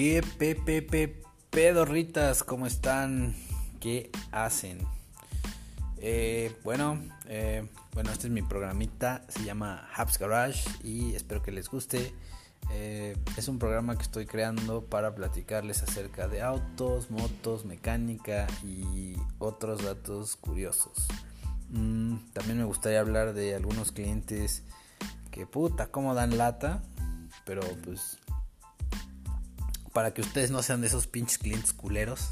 ¿Qué pepepe pedorritas? ¿Cómo están? ¿Qué hacen? Eh, bueno, eh, bueno, este es mi programita, se llama Hubs Garage y espero que les guste. Eh, es un programa que estoy creando para platicarles acerca de autos, motos, mecánica y otros datos curiosos. Mm, también me gustaría hablar de algunos clientes que puta, cómo dan lata, pero pues para que ustedes no sean de esos pinches clientes culeros.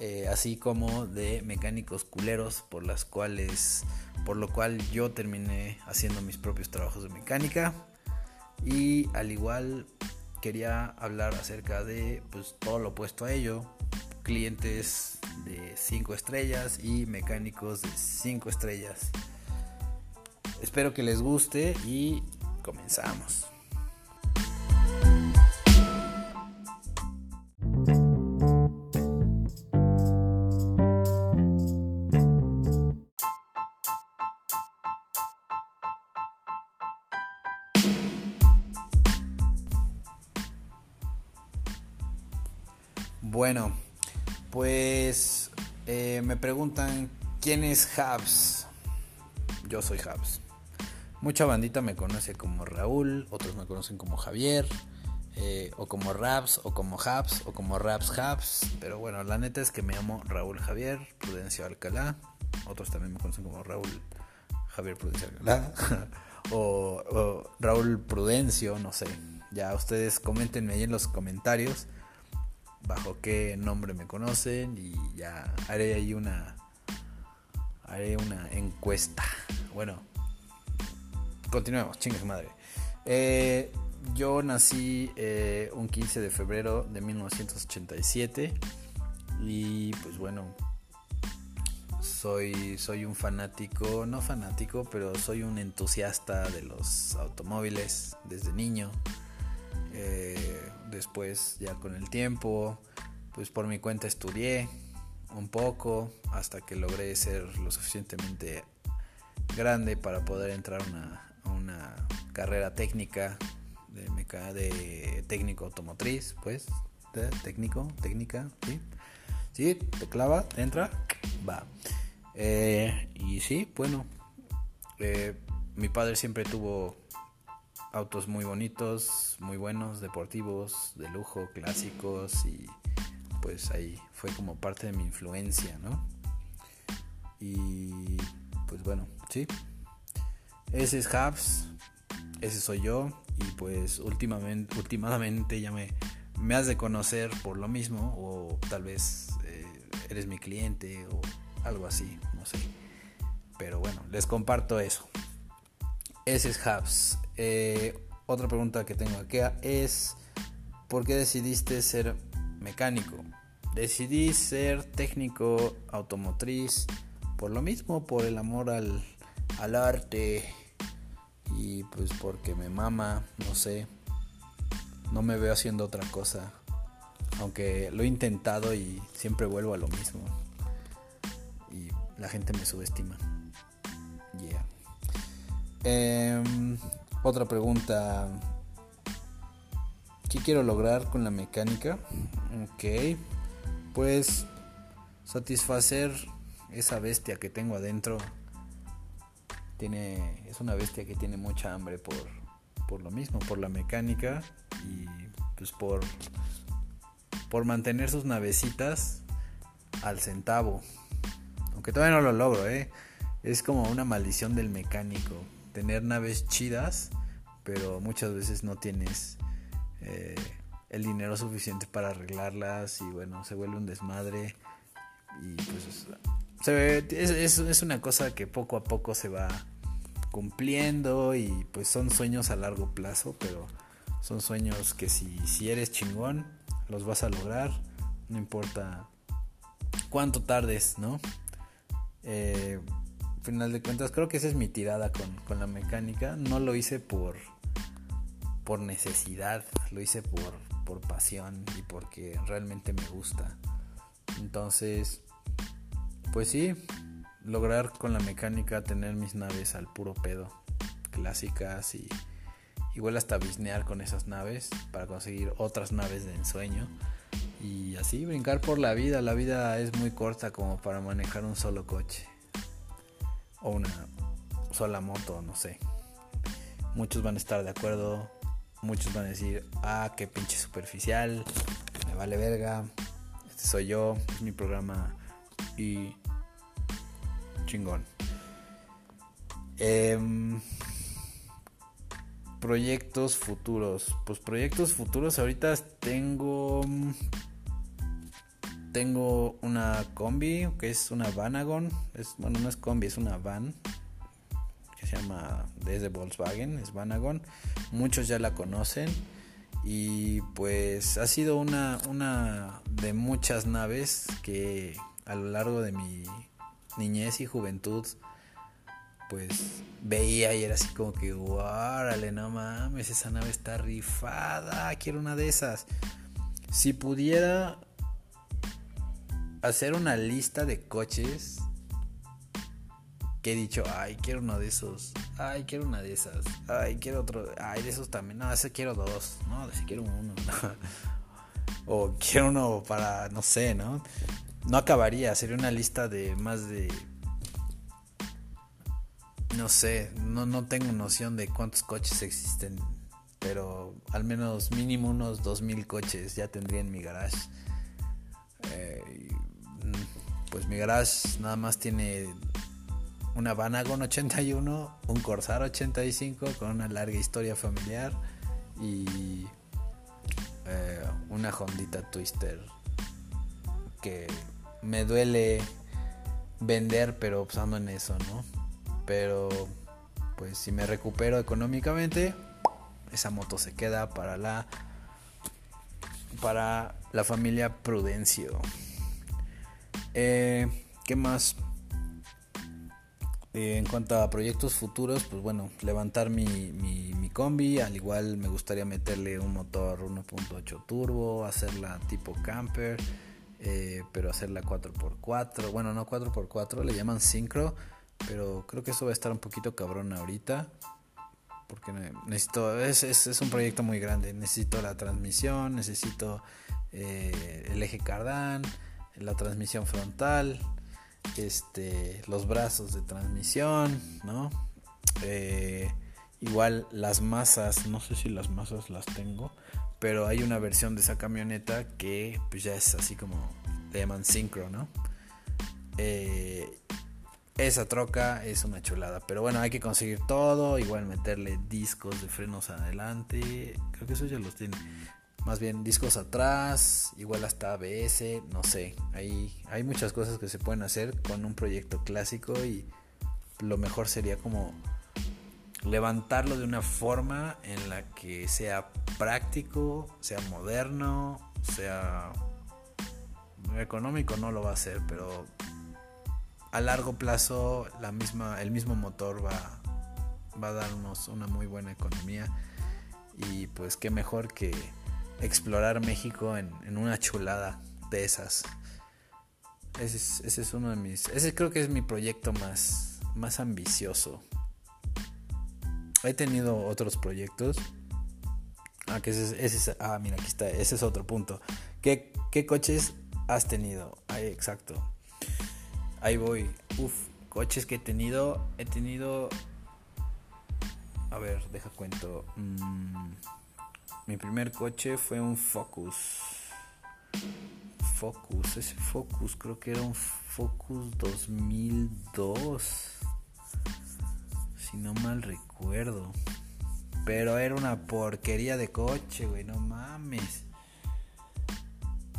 Eh, así como de mecánicos culeros por las cuales por lo cual yo terminé haciendo mis propios trabajos de mecánica. Y al igual quería hablar acerca de pues todo lo opuesto a ello. Clientes de 5 estrellas y mecánicos de 5 estrellas. Espero que les guste y comenzamos preguntan quién es Habs. Yo soy Habs. Mucha bandita me conoce como Raúl, otros me conocen como Javier, eh, o como Raps, o como Habs, o como Raps Habs. Pero bueno, la neta es que me llamo Raúl Javier Prudencio Alcalá. Otros también me conocen como Raúl Javier Prudencio Alcalá. o, o Raúl Prudencio, no sé. Ya ustedes coméntenme ahí en los comentarios bajo qué nombre me conocen y ya haré ahí una haré una encuesta. Bueno, continuemos, chingue madre. Eh, yo nací eh, un 15 de febrero de 1987 y pues bueno, soy, soy un fanático, no fanático, pero soy un entusiasta de los automóviles desde niño. Eh, después ya con el tiempo, pues por mi cuenta estudié un poco hasta que logré ser lo suficientemente grande para poder entrar a una, carrera técnica de, de técnico automotriz, pues, de técnico, técnica, ¿sí? ¿Sí? ¿Te clava? ¿Entra? Va. Eh, y sí, bueno, eh, mi padre siempre tuvo autos muy bonitos, muy buenos, deportivos, de lujo, clásicos y pues ahí fue como parte de mi influencia, ¿no? Y pues bueno, sí. Ese es Habs, ese soy yo y pues últimamente, últimamente ya me, me has de conocer por lo mismo o tal vez eh, eres mi cliente o algo así, no sé. Pero bueno, les comparto eso. Ese es Habs. Eh, otra pregunta que tengo aquí es, ¿por qué decidiste ser mecánico? Decidí ser técnico automotriz por lo mismo, por el amor al, al arte y pues porque me mama, no sé, no me veo haciendo otra cosa. Aunque lo he intentado y siempre vuelvo a lo mismo. Y la gente me subestima. Yeah. Eh, otra pregunta. ¿Qué quiero lograr con la mecánica? Ok. Pues satisfacer esa bestia que tengo adentro. Tiene, es una bestia que tiene mucha hambre por, por lo mismo, por la mecánica y pues por, por mantener sus navecitas al centavo. Aunque todavía no lo logro, ¿eh? Es como una maldición del mecánico tener naves chidas, pero muchas veces no tienes eh, el dinero suficiente para arreglarlas y bueno, se vuelve un desmadre y pues es, es, una cosa que poco a poco se va cumpliendo y pues son sueños a largo plazo, pero son sueños que si, si eres chingón, los vas a lograr, no importa cuánto tardes, ¿no? Eh, final de cuentas, creo que esa es mi tirada con, la mecánica. No lo hice por, por necesidad, lo hice por, por pasión y porque realmente me gusta. Entonces, pues sí, lograr con la mecánica tener mis naves al puro pedo, clásicas y, igual hasta bisnear con esas naves para conseguir otras naves de ensueño y así brincar por la vida. La vida es muy corta como para manejar un solo coche o una sola moto, no sé. Muchos van a estar de acuerdo, muchos van a decir, ah, qué pinche superficial, me vale verga, este soy yo, es mi programa y chingón. Em, proyectos futuros. Pues proyectos futuros ahorita tengo tengo una combi que es una Vanagon, es bueno, no es combi, es una van que se llama desde Volkswagen, es Vanagon. Muchos ya la conocen y pues ha sido una una de muchas naves que a lo largo de mi niñez y juventud pues veía y era así como que, ¡Órale, no mames, esa nave está rifada, quiero una de esas. Si pudiera hacer una lista de coches que he dicho, ay, quiero uno de esos, ay, quiero una de esas, ay, quiero otro, ay, de esos también, no, ese quiero dos, no, ese quiero uno, o quiero uno para, no sé, ¿no? No acabaría, sería una lista de más de no sé, no, no tengo noción de cuántos coches existen, pero al menos mínimo unos 2000 coches ya tendría en mi garage. Eh, pues mi garage nada más tiene una Vanagon 81, un Corsair 85 con una larga historia familiar y eh, una Hondita Twister que me duele vender pero pues en eso, ¿no? Pero pues si me recupero económicamente, esa moto se queda para la para la familia Prudencio. Eh, ¿Qué más? Eh, en cuanto a proyectos futuros, pues bueno, levantar mi, mi, combi, al igual me gustaría meterle un motor 1.8 turbo, hacerla tipo camper, eh, pero hacerla 4x4, bueno, no 4x4, le llaman Synchro pero creo que eso va a estar un poquito cabrón ahorita. Porque necesito. Es, es, un proyecto muy grande. Necesito la transmisión, necesito el eje cardán, la transmisión frontal, este, los brazos de transmisión, ¿no? Eh, igual las masas, no sé si las masas las tengo, pero hay una versión de esa camioneta que pues ya es así como le llaman synchro, ¿no? Eh, esa troca es una chulada. Pero bueno, hay que conseguir todo. Igual meterle discos de frenos adelante. Creo que eso ya los tiene. Más bien discos atrás. Igual hasta ABS. No sé. Hay, hay muchas cosas que se pueden hacer con un proyecto clásico. Y lo mejor sería como levantarlo de una forma en la que sea práctico, sea moderno, sea económico. No lo va a hacer, pero a largo plazo la misma, el mismo motor va, va a darnos una muy buena economía y pues qué mejor que explorar México en, una chulada de esas. Ese es, uno de mis, ese creo que es mi proyecto más, más ambicioso. He tenido otros proyectos. Ah, que ese, ese, ah, mira, aquí está, ese es otro punto. ¿Qué, qué coches has tenido? Ah, exacto ahí voy. Uf, coches que he tenido. He tenido. A ver, deja cuento. Mm, mi primer coche fue un Focus. Focus, ese Focus, creo que era un Focus 2002. Si no mal recuerdo. Pero era una porquería de coche, güey, no mames.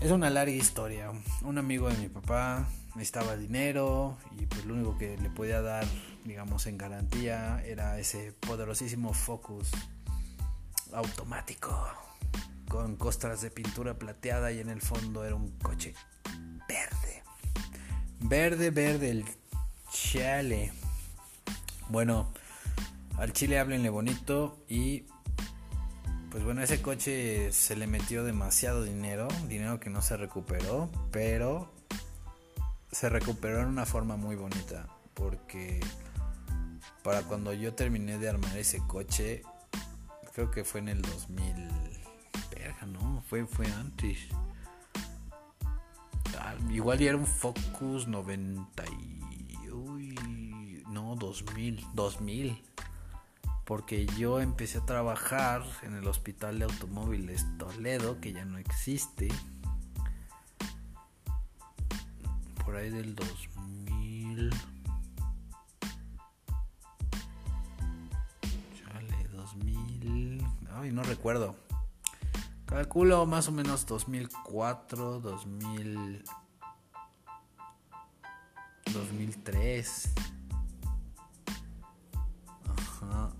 Es una larga historia. Un amigo de mi papá necesitaba dinero y pues lo único que le podía dar, digamos, en garantía era ese poderosísimo Focus automático con costras de pintura plateada y en el fondo era un coche verde. Verde, verde, el chale. Bueno, al chile háblenle bonito y pues bueno, ese coche se le metió demasiado dinero, dinero que no se recuperó, pero se recuperó en una forma muy bonita porque para cuando yo terminé de armar ese coche creo que fue en el 2000. Verga, no, fue, fue antes. igual ya era un Focus 90 y... Uy, no, 2000, 2000. Porque yo empecé a trabajar en el Hospital de Automóviles Toledo, que ya no existe. Por ahí del 2000. Ay, no recuerdo. Calculo más o menos 2004, 2000, 2003. Ajá.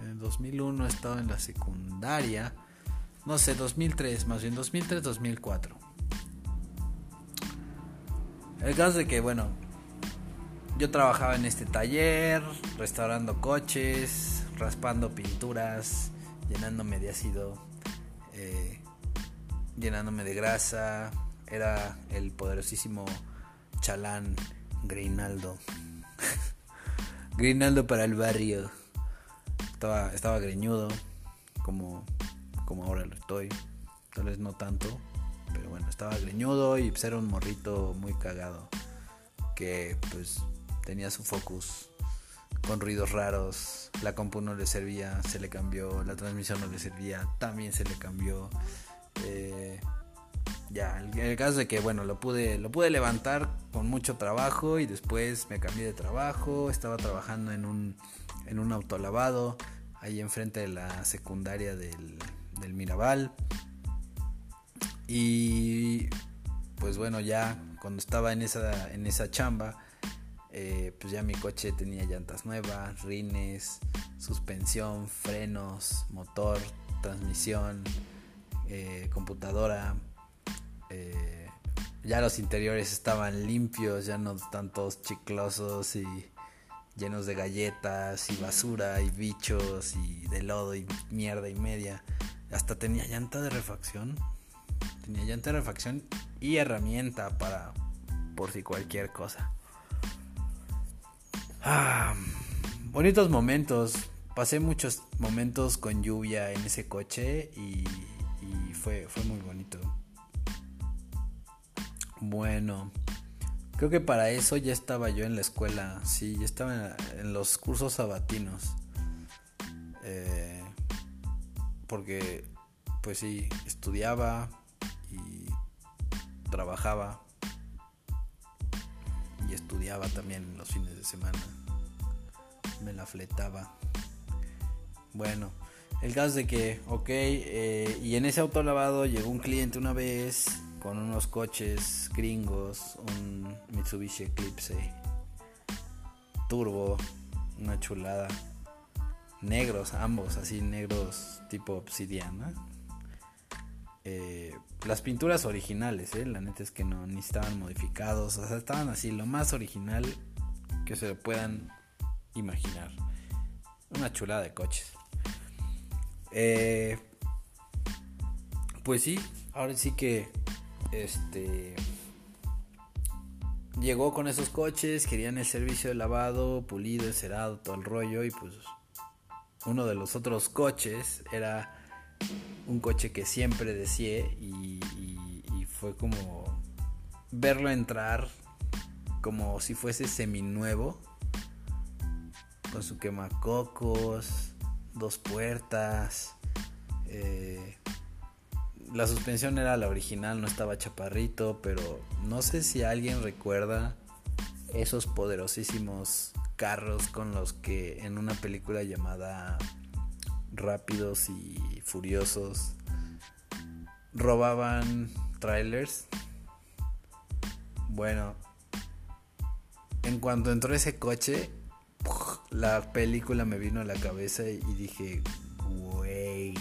En 2001 estaba en la secundaria. No sé, 2003, más bien 2003, 2004. El caso de que, bueno, yo trabajaba en este taller, restaurando coches, raspando pinturas, llenándome de ácido, eh, llenándome de grasa. Era el poderosísimo chalán Greinaldo. Greinaldo para el barrio. Estaba, estaba greñudo, como, como ahora lo estoy. Tal vez no tanto, pero bueno, estaba greñudo y pues era un morrito muy cagado. Que pues tenía su focus con ruidos raros, la compu no le servía, se le cambió, la transmisión no le servía, también se le cambió. Eh, ya, el, caso de que bueno, lo pude, lo pude levantar con mucho trabajo y después me cambié de trabajo, estaba trabajando en un, en un autolavado ahí enfrente de la secundaria del, del Mirabal. Y pues bueno, ya cuando estaba en esa, en esa chamba, eh, pues ya mi coche tenía llantas nuevas, rines, suspensión, frenos, motor, transmisión, eh, computadora. Eh, ya los interiores estaban limpios, ya no están todos chiclosos y llenos de galletas y basura y bichos y de lodo y mierda y media. Hasta tenía llanta de refacción. Tenía llanta de refacción y herramienta para por si cualquier cosa. Ah, bonitos momentos. Pasé muchos momentos con lluvia en ese coche y, fue, fue muy bonito. Bueno, creo que para eso ya estaba yo en la escuela. Sí, ya estaba en, en los cursos sabatinos. Eh, porque, pues sí, estudiaba y trabajaba y estudiaba también los fines de semana. Me la fletaba. Bueno, el caso de que, ok, eh, y en ese autolavado llegó un cliente una vez con unos coches gringos, un Mitsubishi Eclipse turbo, una chulada. Negros, ambos, así negros tipo obsidiana. Eh, las pinturas originales, eh, la neta es que no ni estaban modificados, o sea, estaban así, lo más original que se puedan imaginar. Una chulada de coches. Eh, pues sí, ahora sí que este llegó con esos coches, querían el servicio de lavado, pulido, encerado, todo el rollo y pues uno de los otros coches era un coche que siempre deseé y, fue como verlo entrar como si fuese seminuevo con su quemacocos, dos puertas. Eh, la suspensión era la original, no estaba chaparrito, pero no sé si alguien recuerda esos poderosísimos carros con los que en una película llamada Rápidos y Furiosos robaban trailers. Bueno, en cuanto entró ese coche, la película me vino a la cabeza y dije, güey,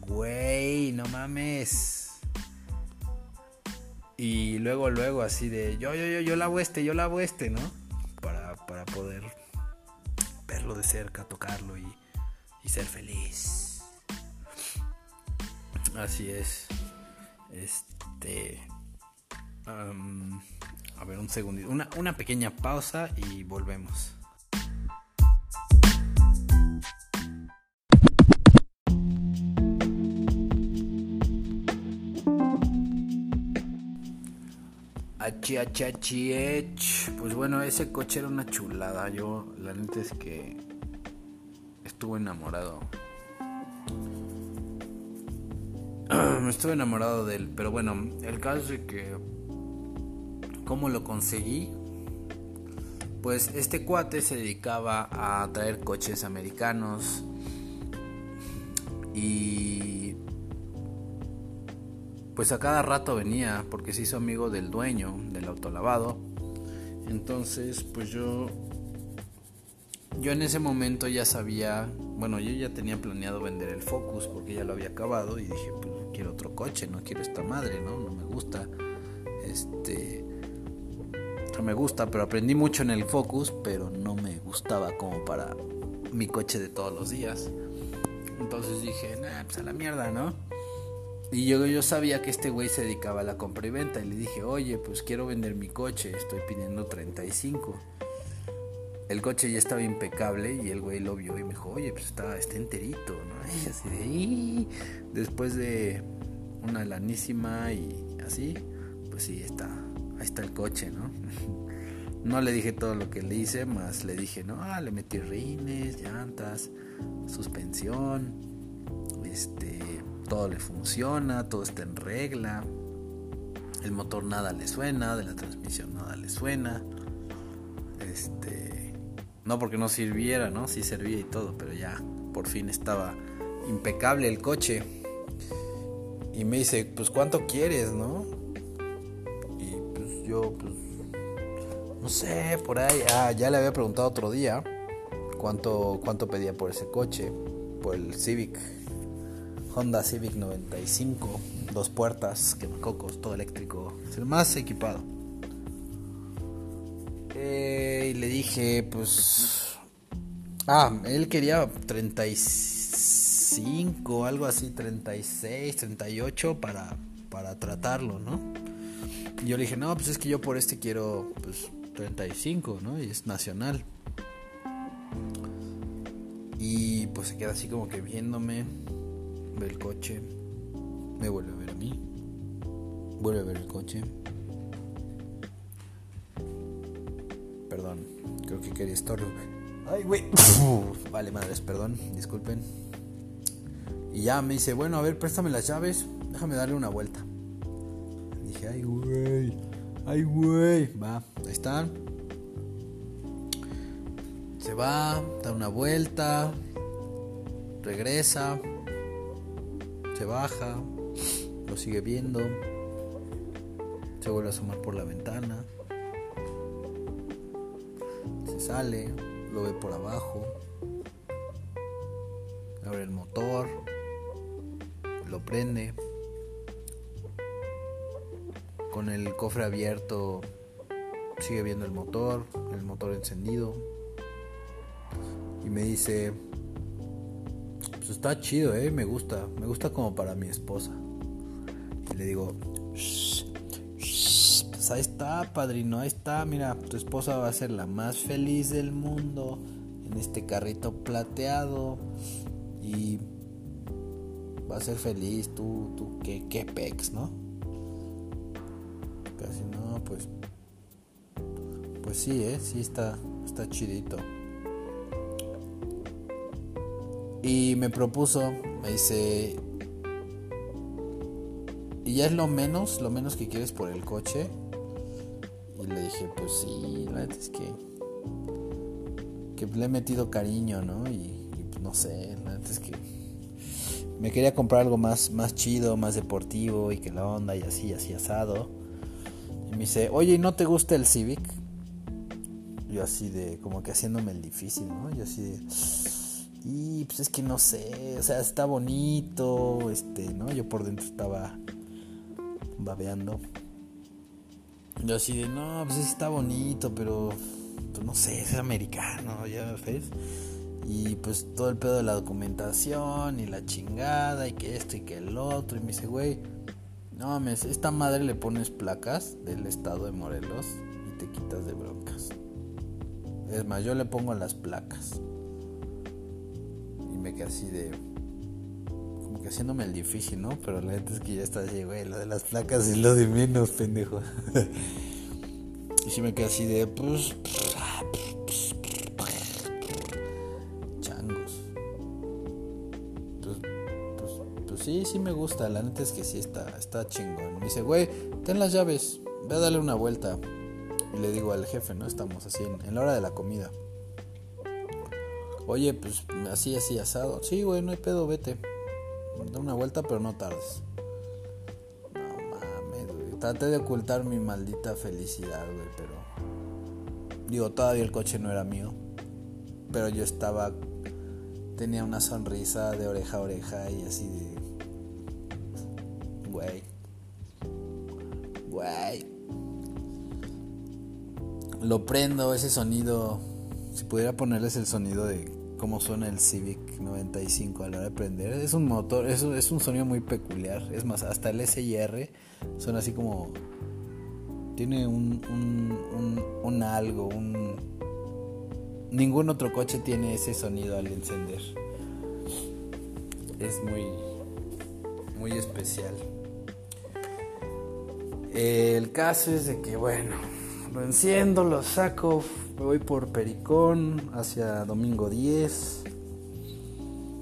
güey, no mames. Y luego, luego, así de, yo, yo, yo, yo lavo este, yo lavo este, ¿no? Para, para poder verlo de cerca, tocarlo y, y ser feliz. Así es. Este. A ver, un segundito. Una, una pequeña pausa y volvemos. Pues bueno, ese coche era una chulada. Yo, la neta es que estuve enamorado. estuve enamorado de él. Pero bueno, el caso es que. ¿Cómo lo conseguí? Pues este cuate se dedicaba a traer coches americanos. Y pues a cada rato venía porque se hizo amigo del dueño del autolavado. Entonces, pues yo yo en ese momento ya sabía, bueno, yo ya tenía planeado vender el Focus porque ya lo había acabado y dije, pues quiero otro coche, no quiero esta madre, ¿no? No me gusta. Este no me gusta, pero aprendí mucho en el Focus, pero no me gustaba como para mi coche de todos los días. Entonces dije, nah, pues a la mierda, ¿no? Y yo, yo sabía que este güey se dedicaba a la compra y venta. Y le dije, oye, pues quiero vender mi coche, estoy pidiendo 35. El coche ya estaba impecable y el güey lo vio y me dijo, oye, pues está, está enterito, ¿no? Y así de, después de una lanísima y así, pues sí, está, ahí está el coche, ¿no? No le dije todo lo que le hice, más le dije, no, ah, le metí rines, llantas, suspensión, este, todo le funciona, todo está en regla, el motor nada le suena, de la transmisión nada le suena, este, no porque no sirviera, ¿no? Sí servía y todo, pero ya por fin estaba impecable el coche. Y me dice, pues cuánto quieres, ¿no? Y pues yo, pues, no sé, por ahí, ah, ya le había preguntado otro día cuánto, cuánto pedía por ese coche, por el Civic Honda Civic 95, dos puertas, quemacocos, todo eléctrico, es el más equipado. Eh, y le dije, pues. Ah, él quería 35, algo así, 36, 38 para, para tratarlo, ¿no? Y yo le dije, no, pues es que yo por este quiero, pues, 35, ¿no? Y es nacional. Y pues se queda así como que viéndome ve el coche, me vuelve a ver a mí, vuelve a ver el coche. Perdón, creo que quería estorbo. Ay, güey. Vale, madres, perdón, disculpen. Y ya me dice, bueno, a ver, préstame las llaves, déjame darle una vuelta. Dije, ay, güey, ay, güey. Va, ahí están. Se va, da una vuelta, regresa, se baja, lo sigue viendo, se vuelve a asomar por la ventana, sale, lo ve por abajo, abre el motor, lo prende, con el cofre abierto sigue viendo el motor, el motor encendido y me dice pues está chido, eh, me gusta, me gusta como para mi esposa. Y le digo, pues ahí está, padrino, ahí está, mira, tu esposa va a ser la más feliz del mundo en este carrito plateado y va a ser feliz, tú, tú, qué, qué pex, ¿no? Casi no, pues, pues sí, eh, sí está, está chidito. Y me propuso, me dice, ¿y ya es lo menos, lo menos que quieres por el coche? Y le dije, pues sí, la verdad es que, que le he metido cariño, ¿no? Y, pues no sé, la verdad es que me quería comprar algo más, más chido, más deportivo y que la onda y así, así asado. Y me dice, oye, ¿y no te gusta el Civic? Yo así de, como que haciéndome el difícil, ¿no? Yo así de y pues es que no sé, o sea, está bonito, este, ¿no? Yo por dentro estaba babeando. Yo así de, no, pues está bonito, pero pues no sé, es americano, ya ves. Y pues todo el pedo de la documentación y la chingada y que esto y que el otro. Y me dice, güey, no mames, esta madre le pones placas del estado de Morelos y te quitas de broncas. Es más, yo le pongo las placas me quedé así de. Que haciéndome el difícil, ¿no? Pero la neta es que ya está así, güey. Lo de las placas es lo de menos, pendejo. Y si me quedé así de, pues, changos. Pues, pues, pues, sí, sí me gusta. La neta es que sí está, está chingón. Me dice, güey, ten las llaves, ve a darle una vuelta. Y le digo al jefe, ¿no? Estamos así en, la hora de la comida. Oye, pues así, así, asado. Sí, güey, no hay pedo, vete. Da una vuelta, pero no tardes. No mames, güey. Traté de ocultar mi maldita felicidad, güey, pero. Digo, todavía el coche no era mío. Pero yo estaba. Tenía una sonrisa de oreja a oreja y así de. Güey. Güey lo prendo, ese sonido. Si pudiera ponerles el sonido de cómo suena el Civic 95 a la hora de prender, es un motor, es, es un sonido muy peculiar. Es más, hasta el SIR suena así como. Tiene un, un, algo, un. Ningún otro coche tiene ese sonido al encender. Es muy. Muy especial. El caso es de que, bueno, lo enciendo, lo saco, me voy por Pericón hacia Domingo 10.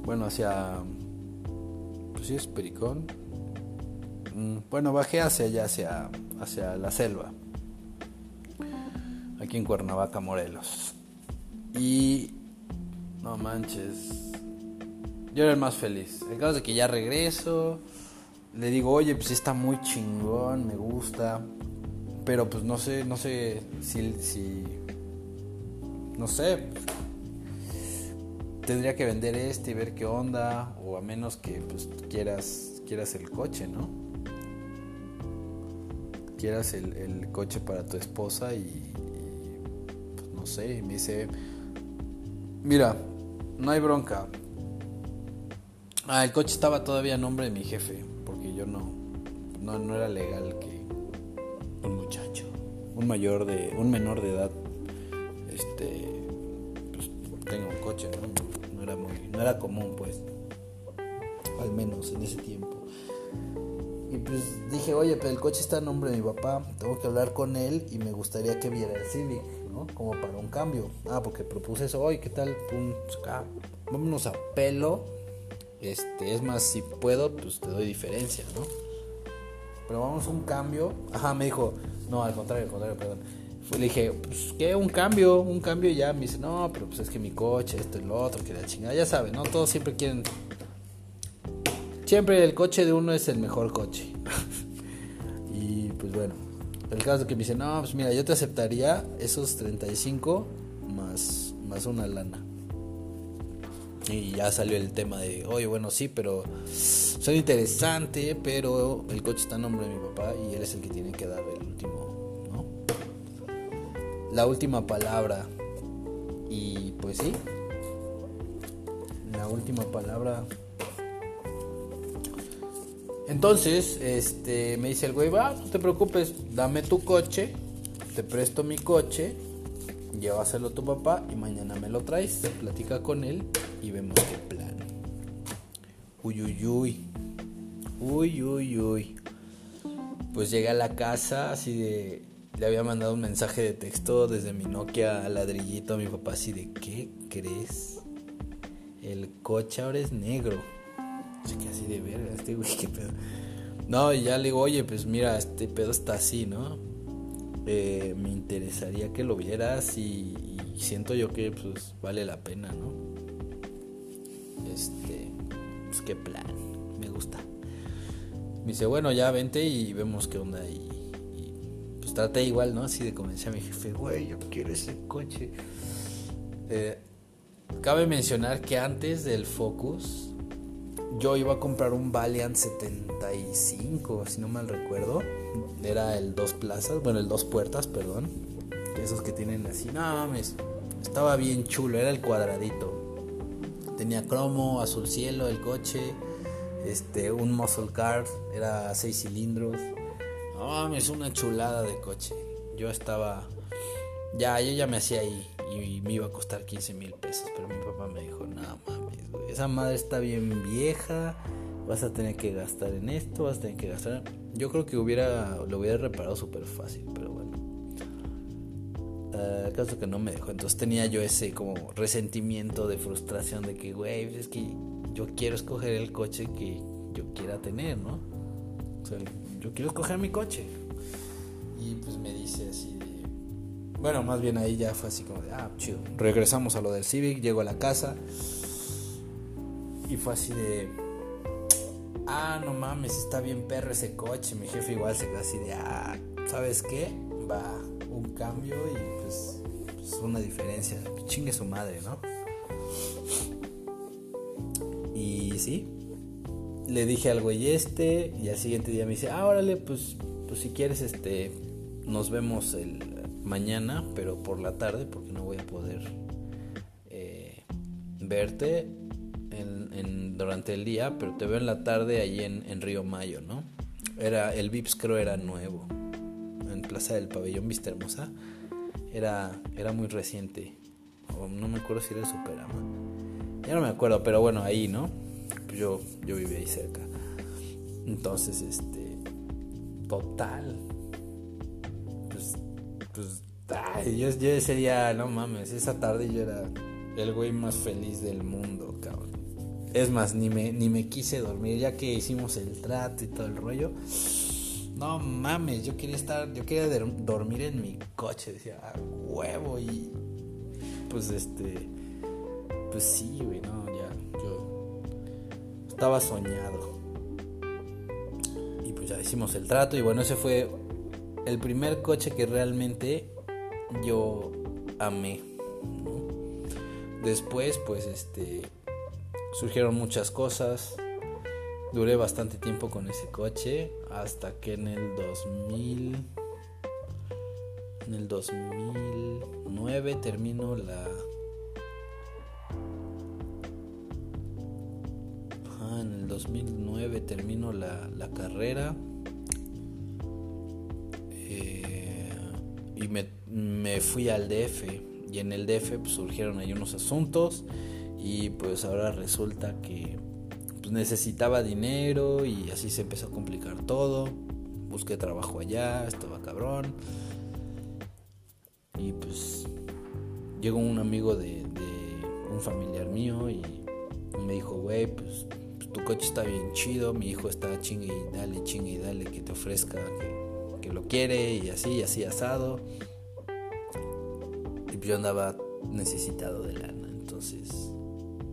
Bueno, hacia... Pues sí, es Pericón. Mm, bueno, bajé hacia allá, hacia, hacia la selva. Aquí en Cuernavaca, Morelos. Y... No manches. Yo era el más feliz. El caso de que ya regreso. Le digo, oye, pues está muy chingón, me gusta. Pero pues no sé, no sé si no sé, tendría que vender este y ver qué onda, o a menos que pues quieras, quieras el coche, ¿no? Quieras el, coche para tu esposa y, pues no sé, me dice, mira, no hay bronca. Ah, el coche estaba todavía a nombre de mi jefe, porque yo no, no, no era legal que un mayor de, un menor de edad, ¿no? Era muy, común, pues, al menos en ese tiempo. Y pues dije, oye, pero el coche está a nombre de mi papá, tengo que hablar con él y me gustaría que viera el Civic, ¿no? Como para un cambio. Ah, porque propuse eso, oye, ¿qué tal? Pum, acá, vámonos a pelo. Este, es más, si puedo, pues te doy diferencia, ¿no? Pero vamos a un cambio. Ajá, me dijo, no, al contrario, al contrario, perdón. Le dije, pues, ¿qué? Un cambio, un cambio ya. Me dice, no, pero pues es que mi coche, esto y lo otro, que la chingada. Ya sabes, ¿no? Todos siempre quieren. Siempre el coche de uno es el mejor coche. y pues bueno, el caso que me dice, no, pues mira, yo te aceptaría esos 35 más, más una lana. Y ya salió el tema de, oye, bueno, sí, pero soy interesante, pero el coche está en nombre de mi papá y él es el que tiene que dar el último. La última palabra. Y pues sí, la última palabra. Entonces, este, me dice el güey, va, no te preocupes, dame tu coche, te presto mi coche, llévaselo a tu papá y mañana me lo traes, platica con él y vemos qué plan. Uy, uy, uy. Uy, uy, uy. Pues llegué a la casa así de... Le había mandado un mensaje de texto desde mi Nokia ladrillito a mi papá así de... ¿Qué crees? El coche ahora es negro. Así que así de verga, este güey, qué pedo. No, y ya le digo, oye, pues mira, este pedo está así, ¿no? Eh, me interesaría que lo vieras y, y, siento yo que pues vale la pena, ¿no? Este, pues qué plan, me gusta. Me dice, bueno, ya vente y vemos qué onda. Y, pues traté igual, ¿no? Así de convencer a mi jefe, güey, yo quiero ese coche. Eh, cabe mencionar que antes del Focus, yo iba a comprar un Valiant 75, si no mal recuerdo. Era el dos plazas, bueno, el dos puertas, perdón. Esos que tienen así, no mames. Estaba bien chulo, era el cuadradito. Tenía cromo, azul cielo el coche, este, un muscle car, era seis cilindros. No es una chulada de coche. Yo estaba, ya, yo ya me hacía ahí y me iba a costar 15 mil pesos, pero mi papá me dijo, no mames, esa madre está bien vieja, vas a tener que gastar en esto, vas a tener que gastar. Yo creo que hubiera, lo hubiera reparado súper fácil, pero bueno. Uh, caso que no me dejó. Entonces tenía yo ese como resentimiento de frustración de que, güey, es que yo quiero escoger el coche que yo quiera tener, ¿no? O sea, yo quiero escoger mi coche. Y pues me dice así de... Bueno, más bien ahí ya fue así como de, ah, chido. Regresamos a lo del Civic, llego a la casa. Y fue así de... Ah, no mames, está bien perro ese coche. Mi jefe igual se quedó así de, ah, ¿sabes qué? Va un cambio y pues, pues una diferencia. Chingue su madre, ¿no? Y sí, le dije al güey este y al siguiente día me dice, ah, órale, pues, pues si quieres, este, nos vemos el mañana, pero por la tarde, porque no voy a poder eh, verte en, durante el día, pero te veo en la tarde allí en, en Río Mayo, ¿no? Era, el Vips creo era nuevo, en Plaza del Pabellón Vista Hermosa, era, era muy reciente, o no me acuerdo si era Superama, ya no me acuerdo, pero bueno, ahí, ¿no? Yo, yo vivía ahí cerca. Entonces, este, total. Pues, pues, yo, yo ese día, no mames, esa tarde yo era el güey más feliz del mundo, cabrón. Es más, ni me, ni me quise dormir, ya que hicimos el trato y todo el rollo. No mames, yo quería estar, yo quería dormir en mi coche, decía, ah, huevo, y pues este, pues sí, güey, no, estaba soñado. Y pues ya hicimos el trato y bueno, ese fue el primer coche que realmente yo amé. Después pues este surgieron muchas cosas. Duré bastante tiempo con ese coche hasta que en el 2000 en el 2009 terminó la fui al DF y en el DF pues, surgieron ahí unos asuntos y pues ahora resulta que pues, necesitaba dinero y así se empezó a complicar todo. Busqué trabajo allá, estaba cabrón. Y pues llegó un amigo de, un familiar mío y me dijo, güey, pues tu coche está bien chido, mi hijo está chingue y dale, chingue y dale que te ofrezca que, lo quiere y así, así asado. Yo andaba necesitado de lana, entonces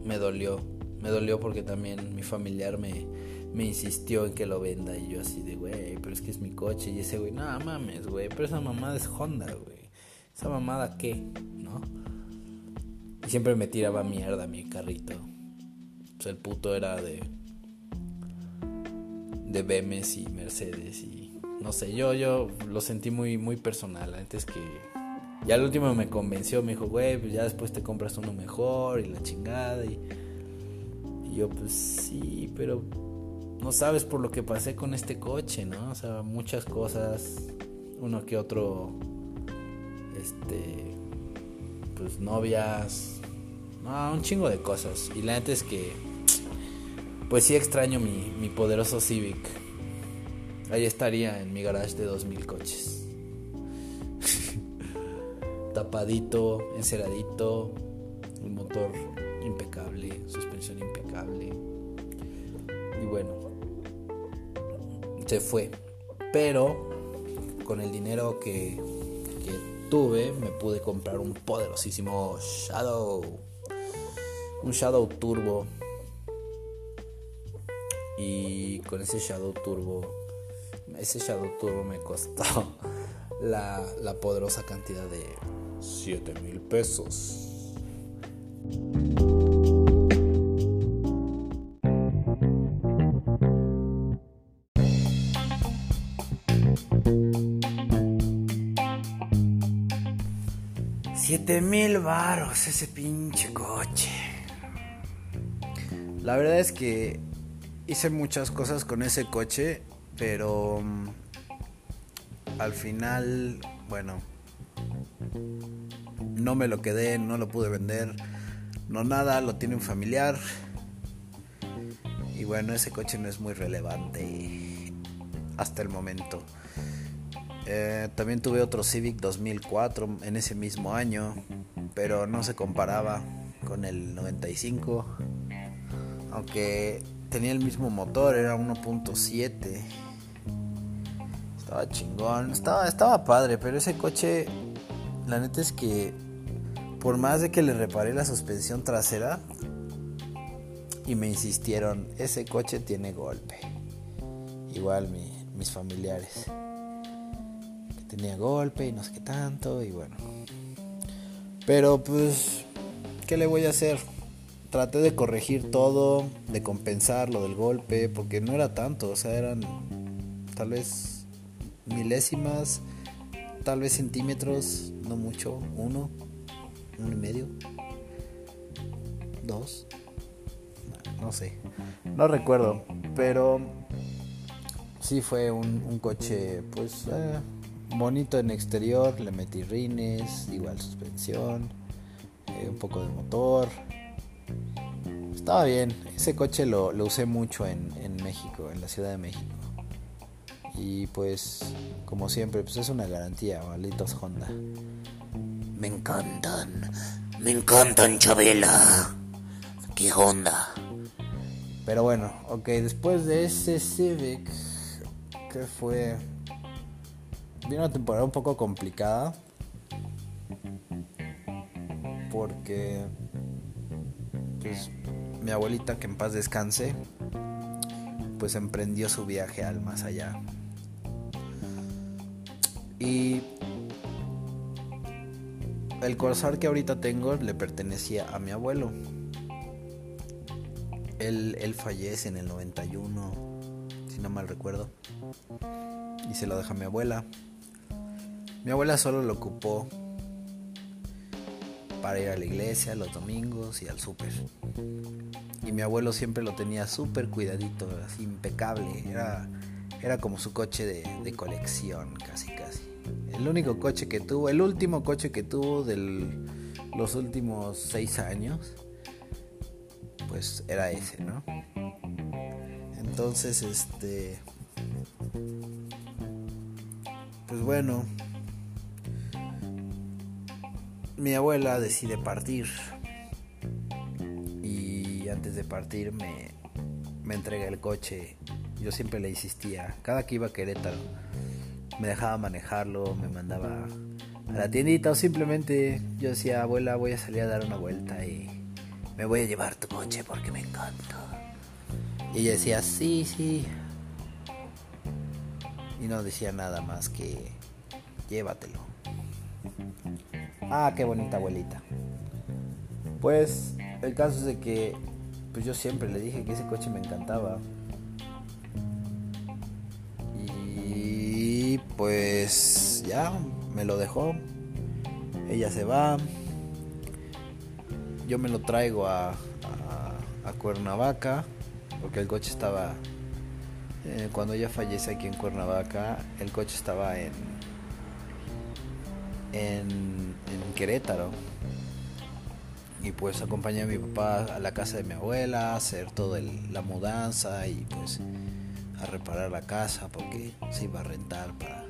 me dolió, me dolió porque también mi familiar me, me insistió en que lo venda y yo así de, güey, pero es que es mi coche y ese güey, no mames, güey, pero esa mamada es Honda, güey. Esa mamada qué, ¿no? Y siempre me tiraba mierda mi carrito. Pues el puto era de. de BMS y Mercedes y. No sé, yo, yo lo sentí muy, muy personal. Antes que. Ya al último me convenció, me dijo, güey, pues ya después te compras uno mejor y la chingada. Y, y yo, pues sí, pero no sabes por lo que pasé con este coche, ¿no? O sea, muchas cosas, uno que otro, este, pues novias, no, un chingo de cosas. Y la neta es que pues sí extraño mi, poderoso Civic. Ahí estaría en mi garage de 2000 coches. Tapadito, enceradito, un motor impecable, suspensión impecable. Y bueno, se fue. Pero con el dinero que, que tuve me pude comprar un poderosísimo Shadow. Un Shadow Turbo y con ese Shadow Turbo, ese Shadow Turbo me costó la, la poderosa cantidad de 7 mil pesos. Siete mil varos ese pinche coche. La verdad es que hice muchas cosas con ese coche, pero mm, al final, bueno, no me lo quedé, no lo pude vender, no nada, lo tiene un familiar. Y bueno, ese coche no es muy relevante hasta el momento. Eh, también tuve otro Civic 2004 en ese mismo año, pero no se comparaba con el 95. Aunque tenía el mismo motor, era 1.7. Estaba chingón, estaba, estaba padre, pero ese coche, la neta es que por más de que le reparé la suspensión trasera y me insistieron, ese coche tiene golpe. Igual mis familiares. Que tenía golpe y no sé qué tanto y bueno. Pero pues, ¿qué le voy a hacer? Traté de corregir todo, de compensar lo del golpe, porque no era tanto, o sea, eran tal vez milésimas, tal vez centímetros, no mucho, uno, uno y medio, dos, no sé, no recuerdo, pero sí fue un, coche, pues eh, bonito en exterior, le metí rines, igual suspensión, eh, un poco de motor. Estaba bien, ese coche lo, usé mucho en, en México, en la Ciudad de México. Y pues, como siempre, pues es una garantía, malditos Honda. Me encantan, me encantan Chabela. Qué Honda. Pero bueno, ok, después de ese Civic, que fue... Vino una temporada un poco complicada. Porque, pues, mi abuelita, que en paz descanse, pues emprendió su viaje al más allá. Y el Corsair que ahorita tengo le pertenecía a mi abuelo. Él, él fallece en el 91, si no mal recuerdo. Y se lo deja a mi abuela. Mi abuela solo lo ocupó para ir a la iglesia los domingos y al súper. Y mi abuelo siempre lo tenía súper cuidadito, así impecable. Era, era como su coche de, de colección, casi casi. El único coche que tuvo, el último coche que tuvo de los últimos seis años, pues era ese, ¿no? Entonces, este... Pues bueno, mi abuela decide partir y antes de partir me, entrega el coche. Yo siempre le insistía, cada que iba a Querétaro me dejaba manejarlo, me mandaba a la tiendita o simplemente yo decía, abuela, voy a salir a dar una vuelta y me voy a llevar tu coche porque me encanta. Y ella decía, sí, sí. Y no decía nada más que, llévatelo. Ah, qué bonita abuelita. Pues el caso es de que pues yo siempre le dije que ese coche me encantaba. Pues ya me lo dejó. Ella se va. Yo me lo traigo a, Cuernavaca porque el coche estaba eh, cuando ella fallece aquí en Cuernavaca el coche estaba en en, en Querétaro y pues acompañé a mi papá a la casa de mi abuela a hacer toda la mudanza y pues a reparar la casa porque se iba a rentar para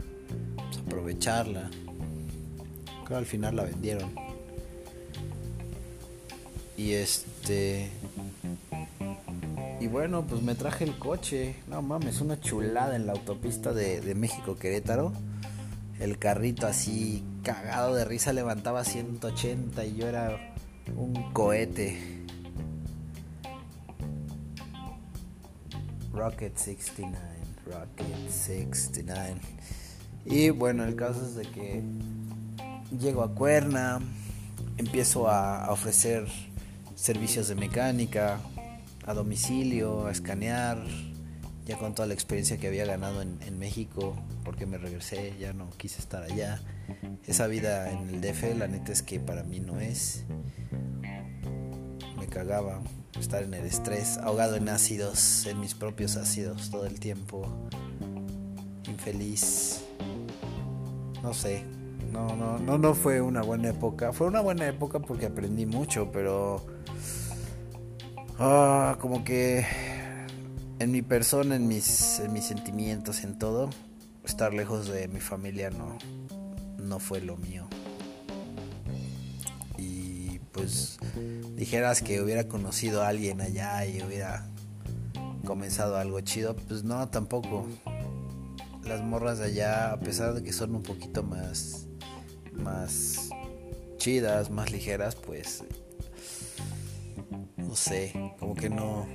pues, aprovecharla. Creo al final la vendieron. Y este. Y bueno, pues me traje el coche. No mames, una chulada en la autopista de, de México Querétaro. El carrito así cagado de risa levantaba 180 y yo era un cohete. Rocket 69, Rocket 69. Y bueno, el caso es de que llego a Cuerna, empiezo a, ofrecer servicios de mecánica a domicilio, a escanear, ya con toda la experiencia que había ganado en, en, México, porque me regresé, ya no quise estar allá. Esa vida en el DF, la neta es que para mí no es. Cagaba estar en el estrés, ahogado en ácidos, en mis propios ácidos todo el tiempo, infeliz. No sé, no, no, no, no fue una buena época. Fue una buena época porque aprendí mucho, pero ah, como que en mi persona, en mis, en mis sentimientos, en todo, estar lejos de mi familia no, no fue lo mío. Pues dijeras que hubiera conocido a alguien allá y hubiera comenzado algo chido, pues no, tampoco. Las morras de allá, a pesar de que son un poquito más, más chidas, más ligeras, pues no sé, como que no.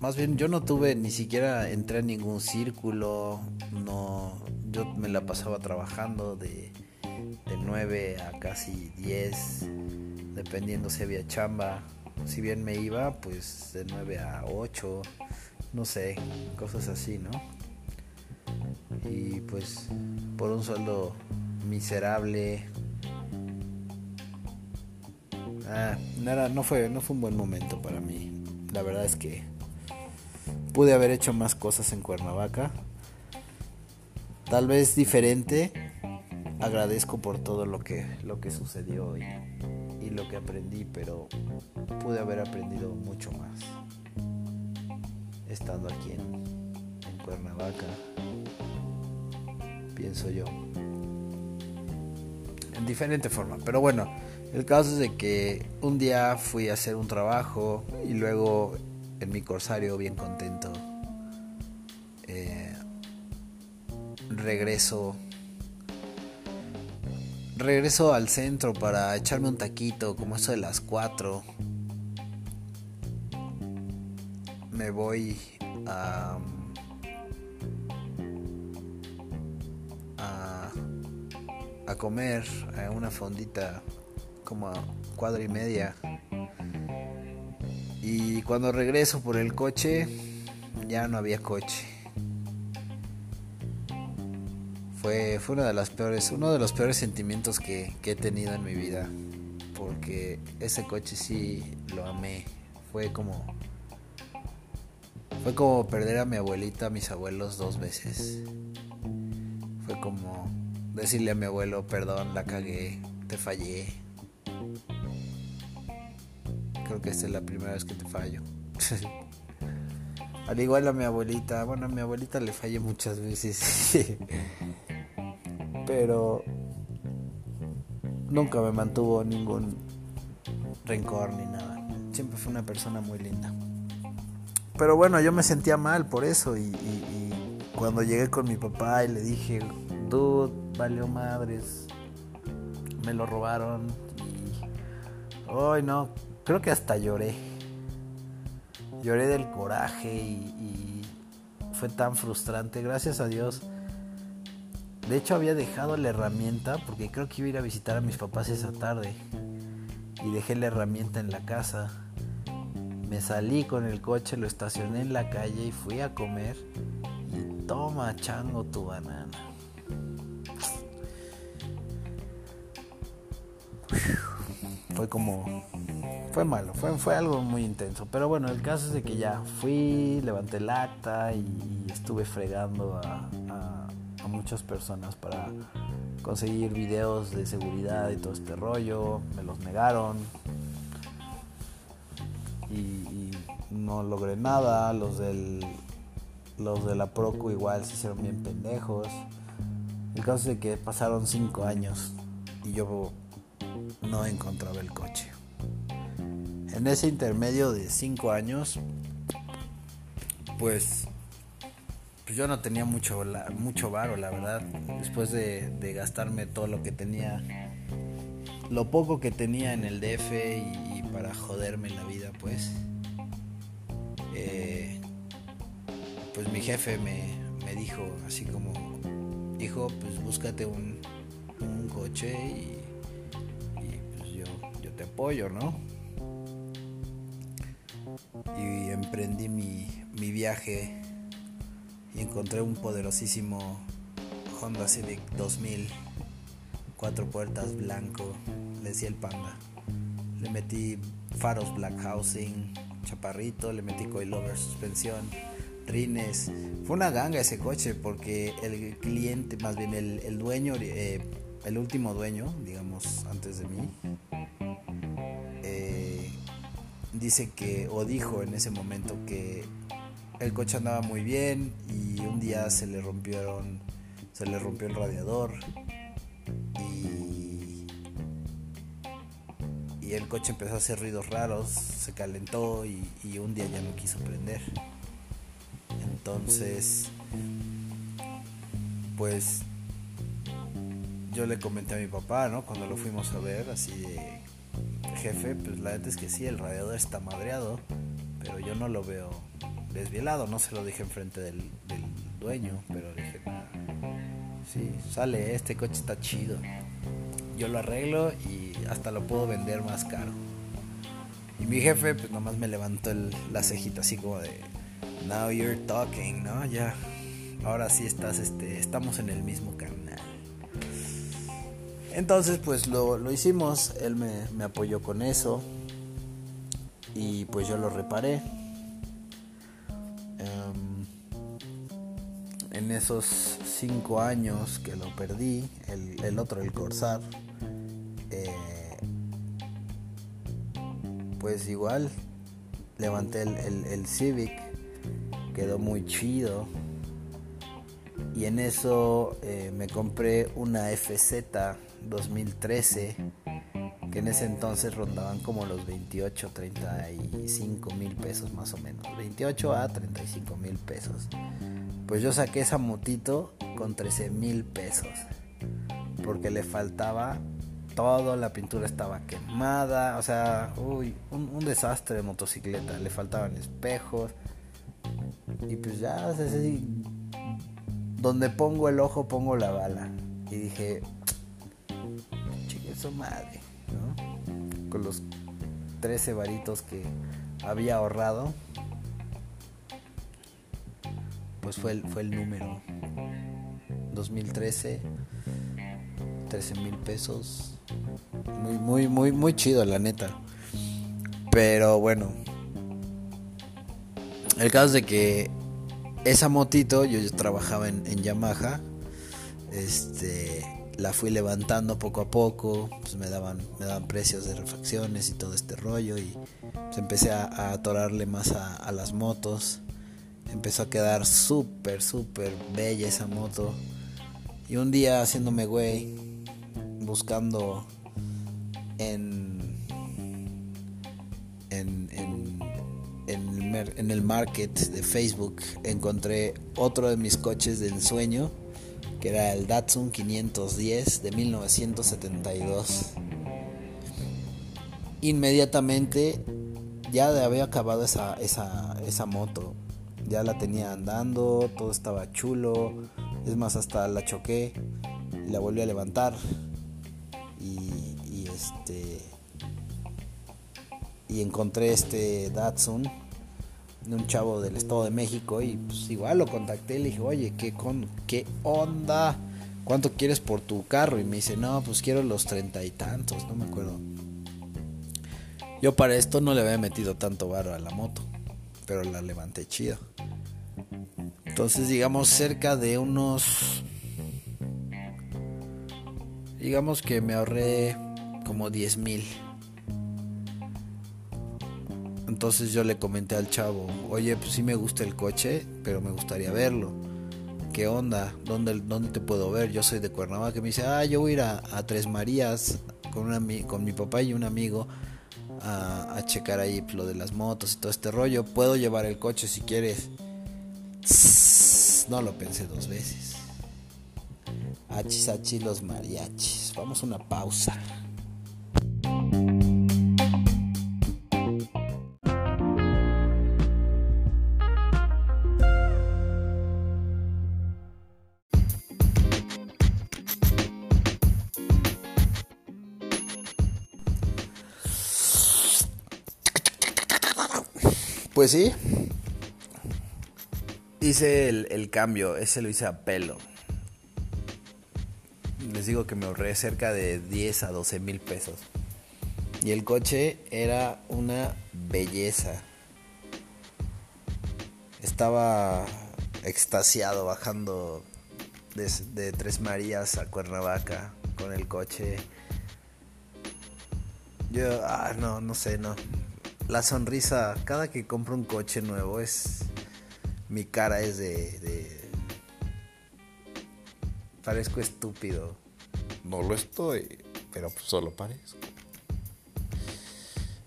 Más bien yo no tuve ni siquiera entré en ningún círculo, no, yo me la pasaba trabajando de, de 9 a casi 10, dependiendo si había chamba. Si bien me iba, pues de 9 a 8, no sé, cosas así, ¿no? Y pues por un sueldo miserable, Ah, no, no, fue, no fue un buen momento para mí. La verdad es que pude haber hecho más cosas en Cuernavaca. Tal vez diferente. Agradezco por todo lo que, lo que sucedió y, lo que aprendí, pero pude haber aprendido mucho más estando aquí en, en Cuernavaca. Pienso yo. En diferente forma. Pero bueno, el caso es de que un día fui a hacer un trabajo y luego en mi corsario, bien contento, eh, regreso. Regreso al centro para echarme un taquito, como eso de las 4. Me voy a, a, comer a una fondita como a cuadra y media. Y cuando regreso por el coche, ya no había coche. Fue, fue una de las peores, uno de los peores sentimientos que, que he tenido en mi vida. Porque ese coche sí lo amé. Fue como. Fue como perder a mi abuelita, a mis abuelos dos veces. Fue como decirle a mi abuelo, perdón, la cagué, te fallé, Creo que esta es la primera vez que te fallo. Al igual a mi abuelita, bueno, a mi abuelita le fallé muchas veces. Pero nunca me mantuvo ningún rencor ni nada. Siempre fue una persona muy linda. Pero bueno, yo me sentía mal por eso. Y, cuando llegué con mi papá y le dije, dude, valió madres, me lo robaron. Y. Ay, no, creo que hasta lloré. Lloré del coraje y, fue tan frustrante. Gracias a Dios. De hecho había dejado la herramienta porque creo que iba a ir a visitar a mis papás esa tarde. Y dejé la herramienta en la casa. Me salí con el coche, lo estacioné en la calle y fui a comer. Y toma, chango, tu banana. Fue como fue malo, fue, fue algo muy intenso. Pero bueno, el caso es de que ya fui, levanté el acta y estuve fregando a, muchas personas para conseguir videos de seguridad y todo este rollo. Me los negaron. Y, no logré nada. Los del los de la Procu igual se hicieron bien pendejos. El caso es que pasaron cinco años y yo no encontraba el coche. En ese intermedio de 5 años, pues, pues, yo no tenía mucho, mucho varo, la verdad. Después de, gastarme todo lo que tenía, lo poco que tenía en el DF y, para joderme la vida, pues, eh, pues mi jefe me, dijo así como, hijo, pues búscate un, coche y, pues yo, yo te apoyo, ¿no? y emprendí mi, viaje y encontré un poderosísimo Honda Civic 2000, cuatro puertas blanco, le decía el panda. Le metí faros black housing, chaparrito, le metí coilover suspensión, rines. Fue una ganga ese coche porque el cliente, más bien el, dueño, eh, el último dueño, digamos, antes de mí, dice que, o dijo en ese momento que el coche andaba muy bien y un día se le rompieron, se le rompió el radiador y, el coche empezó a hacer ruidos raros, se calentó y, un día ya no quiso prender. Entonces, pues yo le comenté a mi papá, ¿no? Cuando lo fuimos a ver, así de, jefe, pues la neta es que sí, el radiador está madreado, pero yo no lo veo desvielado, no se lo dije enfrente del, del dueño, pero dije, sí, sale, este coche está chido. Yo lo arreglo y hasta lo puedo vender más caro. Y mi jefe, pues nomás me levantó el, la cejita así como de, now you're talking, ¿no? Ya, ahora sí estás, este, estamos en el mismo canal. Entonces, pues lo, lo hicimos, él me, me apoyó con eso y pues yo lo reparé. Em, en esos cinco años que lo perdí, el, otro, el Corsar, eh, pues igual levanté el Civic, quedó muy chido. Y en eso eh, me compré una FZ 2013 que en ese entonces rondaban como los 28, 35 mil pesos más o menos. 28 a 35 mil pesos. Pues yo saqué esa motito con 13 mil pesos. Porque le faltaba todo, la pintura estaba quemada. O sea, uy, un, desastre de motocicleta. Le faltaban espejos. Y pues ya, donde pongo el ojo pongo la bala. Y dije, chique su madre. Con los 13 varitos que había ahorrado, pues fue el, fue el número. 2013, 13 mil pesos. Muy, muy, muy, muy chido, la neta. Pero bueno. El caso es de que esa motito, yo, yo trabajaba en, en, Yamaha, este, la fui levantando poco a poco, pues me daban, me precios de refacciones y todo este rollo y pues empecé a, atorarle más a, las motos, empezó a quedar súper, súper bella esa moto. Y un día haciéndome güey, buscando en, en, en en el, en el, market de Facebook encontré otro de mis coches de ensueño, que era el Datsun 510 de 1972. Inmediatamente ya había acabado esa, esa, esa moto, ya la tenía andando, todo estaba chulo, es más, hasta la choqué y la volví a levantar. Y, este y encontré este Datsun de un chavo del Estado de México y pues igual lo contacté y le dije, oye, ¿qué, con, ¿qué onda? ¿Cuánto quieres por tu carro? Y me dice, no, pues quiero los treinta y tantos, no me acuerdo. Yo para esto no le había metido tanto barro a la moto, pero la levanté chido. Entonces digamos cerca de unos... Digamos que me ahorré como 10 mil. Entonces yo le comenté al chavo, oye, pues sí me gusta el coche, pero me gustaría verlo. ¿Qué onda? ¿Dónde, dónde te puedo ver? Yo soy de Cuernavaca. Me dice, ah, yo voy a ir a, Tres Marías con, con mi papá y un amigo a, a checar ahí pues, lo de las motos y todo este rollo. Puedo llevar el coche si quieres. No lo pensé dos veces. Achis, achis los mariachis. Vamos a una pausa. Pues sí. Hice el, cambio, ese lo hice a pelo. Les digo que me ahorré cerca de 10 a 12 mil pesos. Y el coche era una belleza. Estaba extasiado bajando de, de Tres Marías a Cuernavaca con el coche. Yo, ah, no, no sé, no la sonrisa, cada que compro un coche nuevo es mi cara es de, de... Parezco estúpido. No lo estoy, pero pues solo parezco.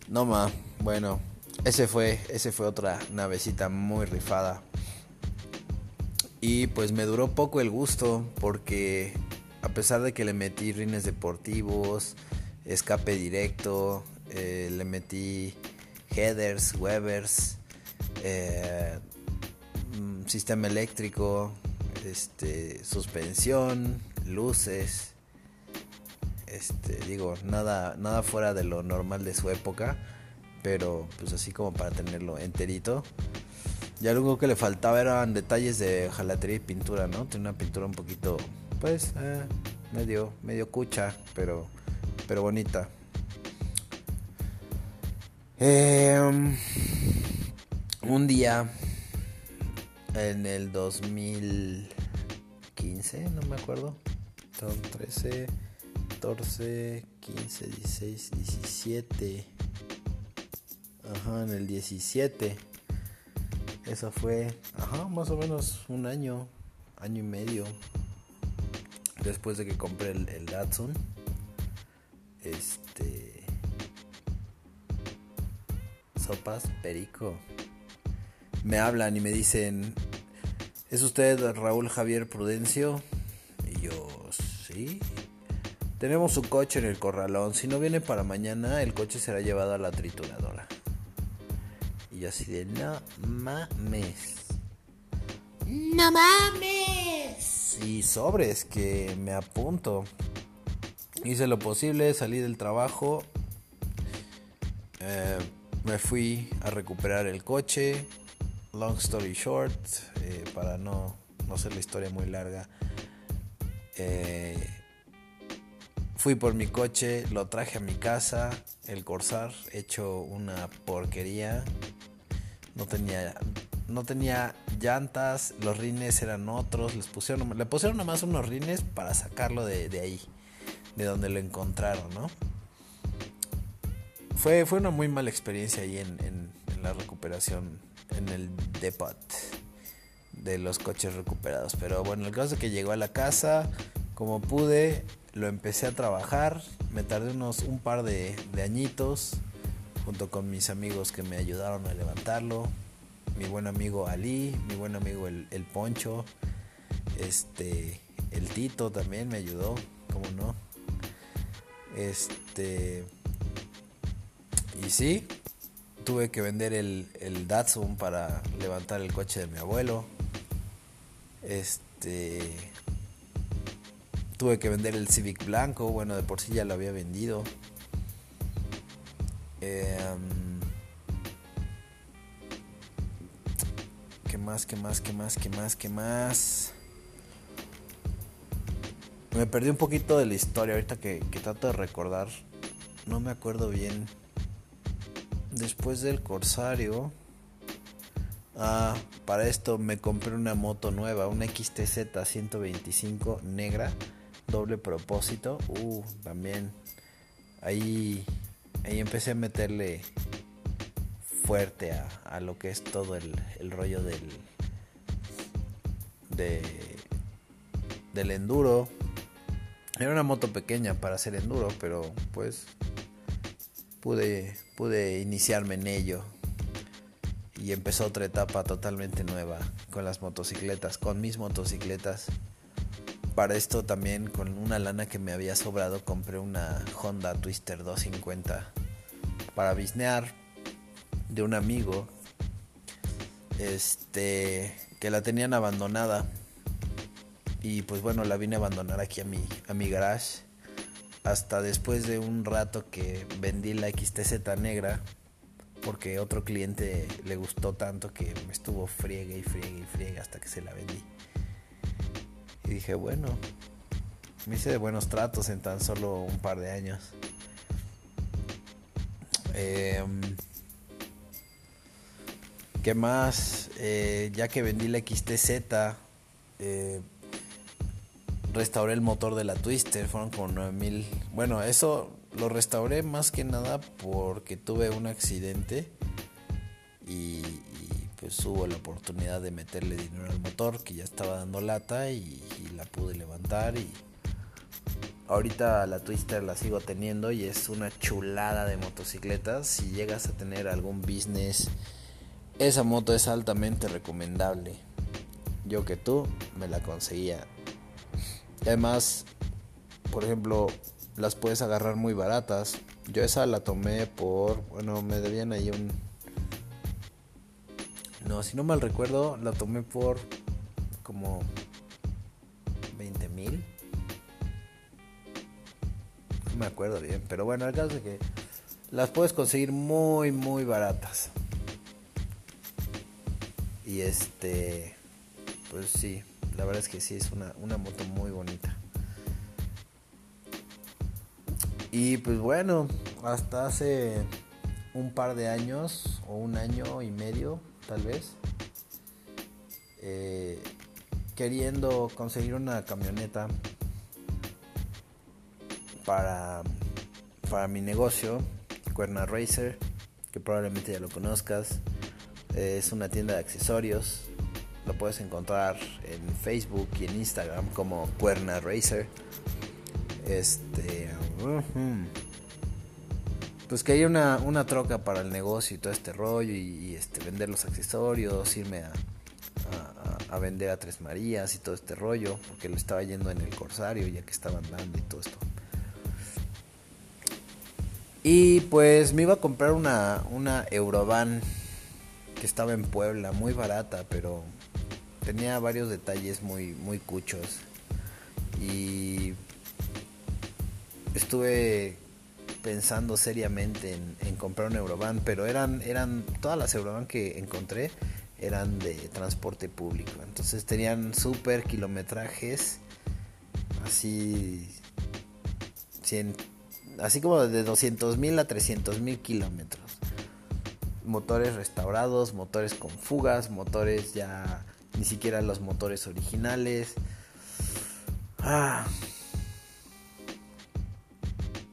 No ma, bueno, ese fue, ese fue otra navecita muy rifada. Y pues me duró poco el gusto porque a pesar de que le metí rines deportivos, escape directo, eh, le metí headers, webers, eh, mm, sistema eléctrico, este, suspensión, luces. Este, digo, nada, nada fuera de lo normal de su época, pero pues así como para tenerlo enterito. Ya lo único que le faltaba eran detalles de jalatería y pintura, ¿no? Tiene una pintura un poquito, pues, eh, medio, medio cucha, pero, pero bonita. Em, un día en el 2015, no me acuerdo. Son 13, 14, 15, 16, 17. Ajá, en el 17. Eso fue, ajá, más o menos un año, año y medio. Después de que compré el, el Datsun. Este sopas perico. Me hablan y me dicen, ¿es usted Raúl Javier Prudencio? Y yo, sí. Tenemos su coche en el corralón. Si no viene para mañana, el coche será llevado a la trituradora. Y yo así de, no mames. No mames. Y sobres que me apunto. Hice lo posible, salí del trabajo. Eh, me fui a recuperar el coche. Long story short, eh, para no, no ser la historia muy larga. Eh, fui por mi coche, lo traje a mi casa, el Corsar, hecho una porquería. No tenía, no tenía llantas, los rines eran otros, les pusieron, le pusieron unos rines para sacarlo de, de ahí, de donde lo encontraron, ¿no? Fue, fue una muy mala experiencia ahí en, en, la recuperación, en el depot de los coches recuperados. Pero bueno, el caso es que llegó a la casa, como pude, lo empecé a trabajar, me tardé unos un par de, añitos, junto con mis amigos que me ayudaron a levantarlo, mi buen amigo Ali, mi buen amigo el, el Poncho, este, el Tito también me ayudó, como no. Este, y sí, tuve que vender el, el Datsun para levantar el coche de mi abuelo. Este. Tuve que vender el Civic blanco, bueno, de por sí ya lo había vendido. Eh, ¿Qué más? ¿Qué más? ¿Qué más? ¿Qué más? ¿Qué más? Me perdí un poquito de la historia ahorita que, que trato de recordar. No me acuerdo bien después del Corsario, ah, para esto me compré una moto nueva, una XTZ 125 negra, doble propósito. Uh, también ahí, ahí empecé a meterle fuerte a, lo que es todo el, el rollo del, de, del enduro. Era una moto pequeña para hacer enduro, pero pues pude, pude iniciarme en ello. Y empezó otra etapa totalmente nueva con las motocicletas, con mis motocicletas. Para esto también con una lana que me había sobrado compré una Honda Twister 250 para bisnear de un amigo este que la tenían abandonada. Y pues bueno la vine a abandonar aquí a mi a mi garage hasta después de un rato que vendí la XTZ negra porque otro cliente le gustó tanto que me estuvo friegue y friegue y friegue hasta que se la vendí. Y dije, bueno, me hice de buenos tratos en tan solo un par de años. Em, ¿Qué más? Eh, ya que vendí la XTZ, eh, restauré el motor de la Twister, fueron como 9000. Bueno, eso lo restauré más que nada porque tuve un accidente y, pues hubo la oportunidad de meterle dinero al motor que ya estaba dando lata y, y la pude levantar y ahorita la Twister la sigo teniendo y es una chulada de motocicletas. Si llegas a tener algún business, esa moto es altamente recomendable. Yo que tú me la conseguía. Además, por ejemplo, las puedes agarrar muy baratas. Yo esa la tomé por, bueno, me debían ahí un... No, si no mal recuerdo, la tomé por como 20 mil. No me acuerdo bien, pero bueno, el caso es que las puedes conseguir muy, muy baratas. Y este, pues sí, la verdad es que sí, es una, una moto muy bonita. Y pues bueno, hasta hace un par de años o un año y medio tal vez, eh, queriendo conseguir una camioneta para, para mi negocio, Cuerna Racer, que probablemente ya lo conozcas. Es una tienda de accesorios. Lo puedes encontrar en Facebook y en Instagram como Cuerna Racer. Este. Pues que haya una, una troca para el negocio y todo este rollo. Y, este, vender los accesorios, irme a, a, a, vender a Tres Marías y todo este rollo. Porque lo estaba yendo en el Corsario ya que estaban dando y todo esto. Y pues me iba a comprar una, una Eurovan que estaba en Puebla, muy barata, pero tenía varios detalles muy, muy cuchos. Y estuve pensando seriamente en, comprar un Eurovan, pero eran, eran todas las Eurovan que encontré eran de transporte público. Entonces tenían super kilometrajes, así 100, así como de 200 mil a 300 mil kilómetros. Motores restaurados, motores con fugas, motores ya ni siquiera los motores originales. Ah,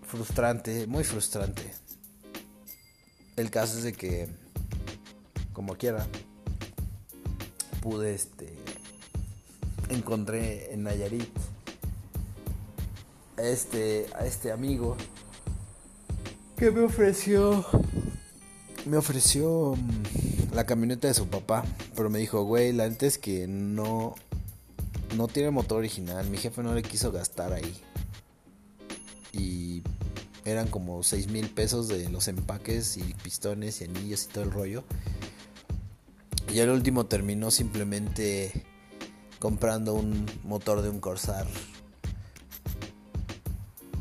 frustrante, muy frustrante. El caso es de que, como quiera, pude, este, encontré en Nayarit a este, a este amigo que me ofreció, me ofreció la camioneta de su papá, pero me dijo, güey, la neta es que no, no tiene motor original, mi jefe no le quiso gastar ahí. Y eran como 6 mil pesos de los empaques y pistones y anillos y todo el rollo. Y al último terminó simplemente comprando un motor de un Corsair.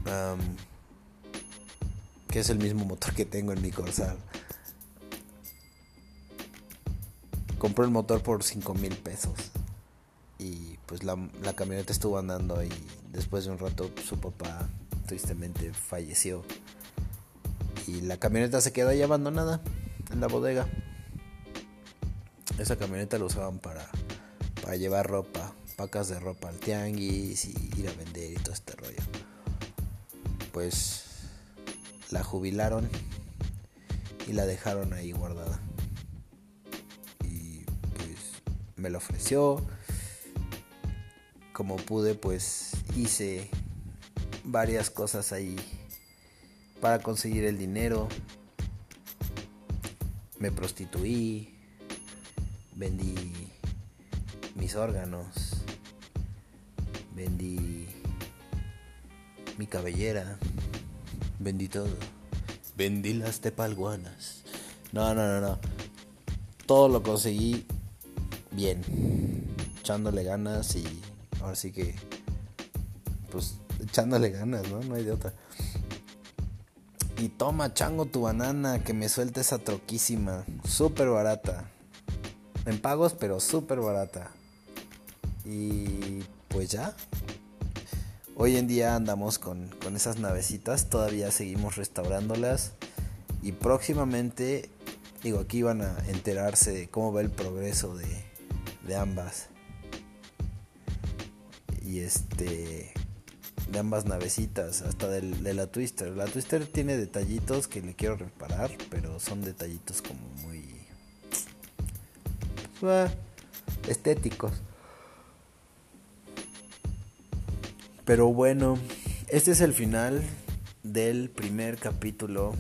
Um, que es el mismo motor que tengo en mi Corsair. Compró el motor por 5 mil pesos. Y pues la, camioneta estuvo andando y después de un rato su papá tristemente falleció. Y la camioneta se quedó ahí abandonada en la bodega. Esa camioneta la usaban para, para llevar ropa, pacas de ropa al tianguis y ir a vender y todo este rollo. Pues la jubilaron y la dejaron ahí guardada. Me la ofreció. Como pude, pues hice varias cosas ahí para conseguir el dinero. Me prostituí, vendí mis órganos, vendí mi cabellera, vendí todo. Vendí las tepalguanas. No, no, no, no. Todo lo conseguí bien, echándole ganas y ahora sí que pues echándole ganas, ¿no? No hay de otra. Y toma, chango, tu banana, que me suelte esa troquísima. Súper barata. En pagos, pero súper barata. Y pues ya. Hoy en día andamos con, con esas navecitas. Todavía seguimos restaurándolas. Y próximamente, digo, aquí van a enterarse de cómo va el progreso de, de ambas. Y este de ambas navecitas, hasta de la Twister. La Twister tiene detallitos que le quiero reparar, pero son detallitos como muy eh, estéticos. Pero bueno, este es el final del primer capítulo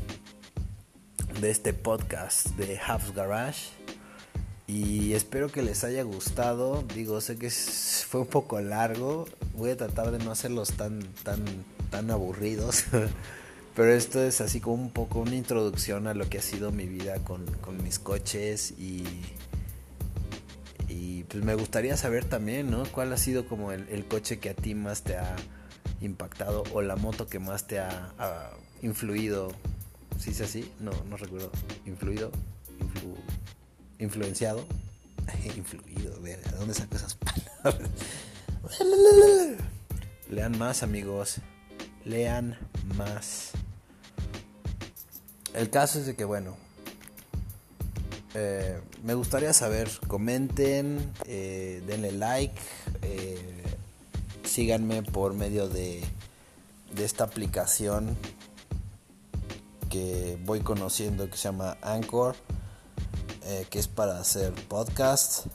de este podcast de Half's Garage. Y espero que les haya gustado. Digo, sé que fue un poco largo. Voy a tratar de no hacerlos tan, tan, tan aburridos. Pero esto es así como un poco una introducción a lo que ha sido mi vida con, con mis coches y, y pues me gustaría saber también, ¿no? ¿Cuál ha sido como el, coche que a ti más te ha impactado o la moto que más te ha, ha influido? ¿Sí es así? No, no recuerdo. ¿Influido? Influ, ¿Influenciado? Influido, ¿de dónde saco esas palabras? Lean más amigos, lean más. El caso es de que, bueno, eh, me gustaría saber, comenten, eh, denle like, eh, síganme por medio de, de esta aplicación que voy conociendo que se llama Anchor, eh, que es para hacer podcast.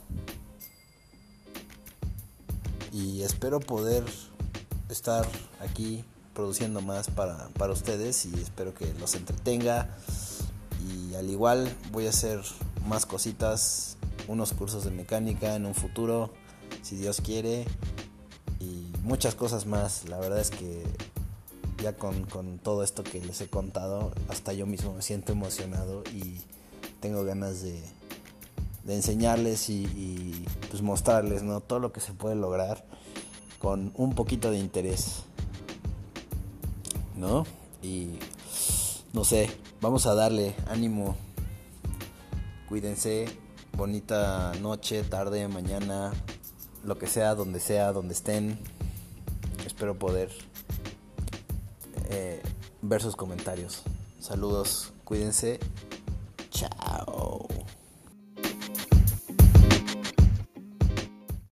Y espero poder estar aquí produciendo más para, para ustedes y espero que los entretenga. Y al igual voy a hacer más cositas, unos cursos de mecánica en un futuro, si Dios quiere. Y muchas cosas más. La verdad es que ya con, con, todo esto que les he contado, hasta yo mismo me siento emocionado y tengo ganas de, enseñarles y, y, pues mostrarles ¿no? todo lo que se puede lograr con un poquito de interés. ¿No? Y no sé, vamos a darle ánimo. Cuídense, bonita noche, tarde, mañana, lo que sea, donde sea, donde estén. Espero poder eh, ver sus comentarios. Saludos, cuídense. Ciao.